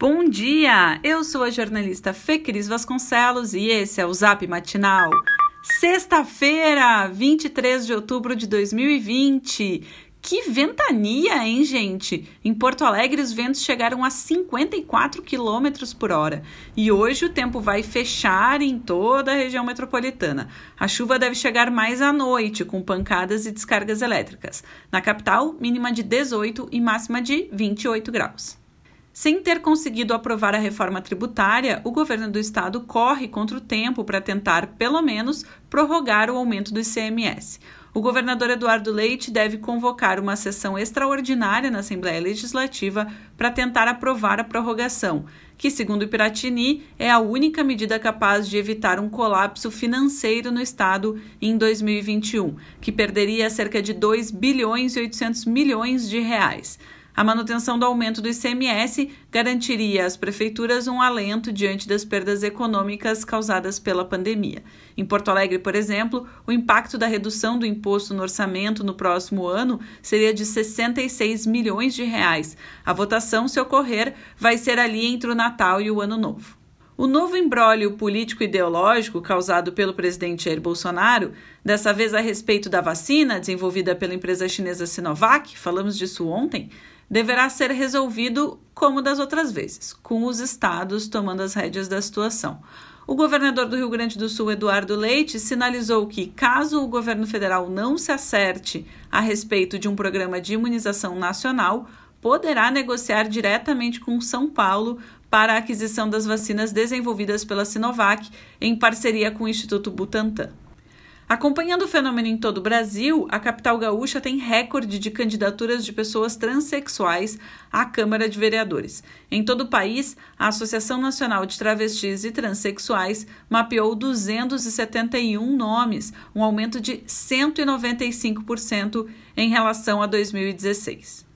Bom dia! Eu sou a jornalista Fê Cris Vasconcelos e esse é o Zap Matinal. Sexta-feira, 23 de outubro de 2020. Que ventania, hein, gente? Em Porto Alegre, os ventos chegaram a 54 km por hora. E hoje o tempo vai fechar em toda a região metropolitana. A chuva deve chegar mais à noite, com pancadas e descargas elétricas. Na capital, mínima de 18 e máxima de 28 graus. Sem ter conseguido aprovar a reforma tributária, o governo do estado corre contra o tempo para tentar, pelo menos, prorrogar o aumento do ICMS. O governador Eduardo Leite deve convocar uma sessão extraordinária na Assembleia Legislativa para tentar aprovar a prorrogação, que, segundo Piratini, é a única medida capaz de evitar um colapso financeiro no Estado em 2021, que perderia cerca de 2 bilhões e 800 milhões de reais. A manutenção do aumento do ICMS garantiria às prefeituras um alento diante das perdas econômicas causadas pela pandemia. Em Porto Alegre, por exemplo, o impacto da redução do imposto no orçamento no próximo ano seria de 66 milhões de reais. A votação, se ocorrer, vai ser ali entre o Natal e o Ano Novo. O novo embrólio político-ideológico causado pelo presidente Jair Bolsonaro, dessa vez a respeito da vacina desenvolvida pela empresa chinesa Sinovac, falamos disso ontem, deverá ser resolvido como das outras vezes, com os estados tomando as rédeas da situação. O governador do Rio Grande do Sul, Eduardo Leite, sinalizou que, caso o governo federal não se acerte a respeito de um programa de imunização nacional, poderá negociar diretamente com São Paulo para a aquisição das vacinas desenvolvidas pela Sinovac em parceria com o Instituto Butantan. Acompanhando o fenômeno em todo o Brasil, a capital gaúcha tem recorde de candidaturas de pessoas transexuais à Câmara de Vereadores. Em todo o país, a Associação Nacional de Travestis e Transsexuais mapeou 271 nomes, um aumento de 195% em relação a 2016.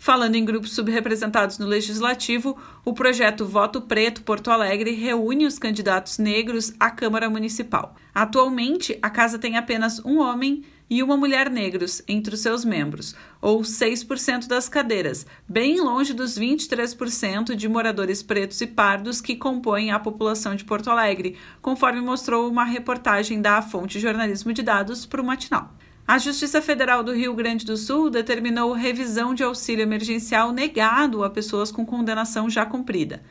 Falando em grupos subrepresentados no Legislativo, o projeto Voto Preto Porto Alegre reúne os candidatos negros à Câmara Municipal. Atualmente, a casa tem apenas um homem e uma mulher negros entre os seus membros, ou 6% das cadeiras, bem longe dos 23% de moradores pretos e pardos que compõem a população de Porto Alegre, conforme mostrou uma reportagem da Fonte Jornalismo de Dados para o Matinal. A Justiça Federal do Rio Grande do Sul determinou revisão de auxílio emergencial negado a pessoas com condenação já cumprida.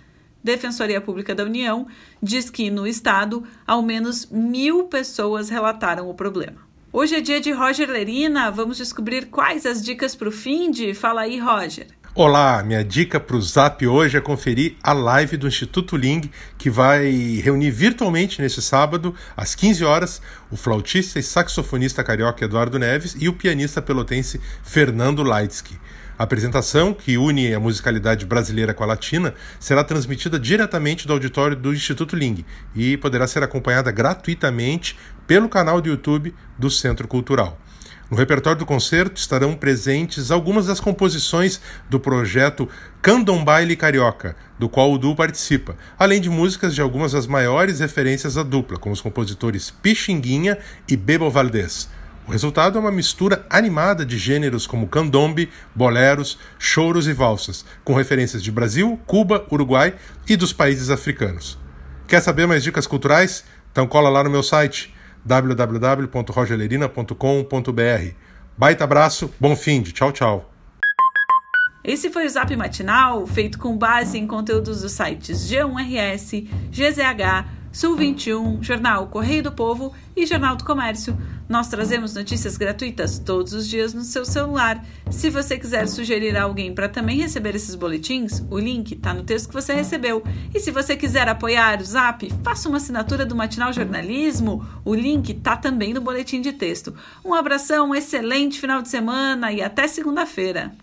Defensoria Pública da União diz que, no estado, ao menos mil pessoas relataram o problema. Hoje é dia de Roger Lerina. Vamos descobrir quais as dicas para o fim de. Fala aí, Roger. Olá, minha dica para o Zap hoje é conferir a live do Instituto Ling, que vai reunir virtualmente neste sábado, às 15 horas, o flautista e saxofonista carioca Eduardo Neves e o pianista pelotense Fernando Leitsky. A apresentação, que une a musicalidade brasileira com a latina, será transmitida diretamente do auditório do Instituto Ling e poderá ser acompanhada gratuitamente pelo canal do YouTube do Centro Cultural. No repertório do concerto estarão presentes algumas das composições do projeto Candombaile Carioca, do qual o duo participa, além de músicas de algumas das maiores referências da dupla, como os compositores Pixinguinha e Bebo Valdez. O resultado é uma mistura animada de gêneros como candombe, boleros, choros e valsas, com referências de Brasil, Cuba, Uruguai e dos países africanos. Quer saber mais dicas culturais? Então cola lá no meu site www.rogelerina.com.br. Baita abraço, bom fim de tchau, tchau. Esse foi o Zap Matinal, feito com base em conteúdos dos sites G1RS, GZH, Sul 21, Jornal Correio do Povo e Jornal do Comércio. Nós trazemos notícias gratuitas todos os dias no seu celular. Se você quiser sugerir alguém para também receber esses boletins, o link está no texto que você recebeu. E se você quiser apoiar o Zap, faça uma assinatura do Matinal Jornalismo. O link está também no boletim de texto. Um abração, um excelente final de semana e até segunda-feira.